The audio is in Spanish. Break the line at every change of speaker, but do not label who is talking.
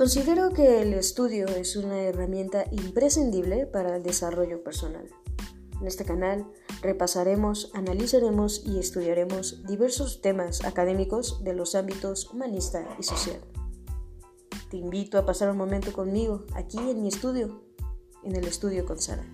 Considero que el estudio es una herramienta imprescindible para el desarrollo personal. En este canal repasaremos, analizaremos y estudiaremos diversos temas académicos de los ámbitos humanista y social. Te invito a pasar un momento conmigo aquí en mi estudio, en el estudio con Sara.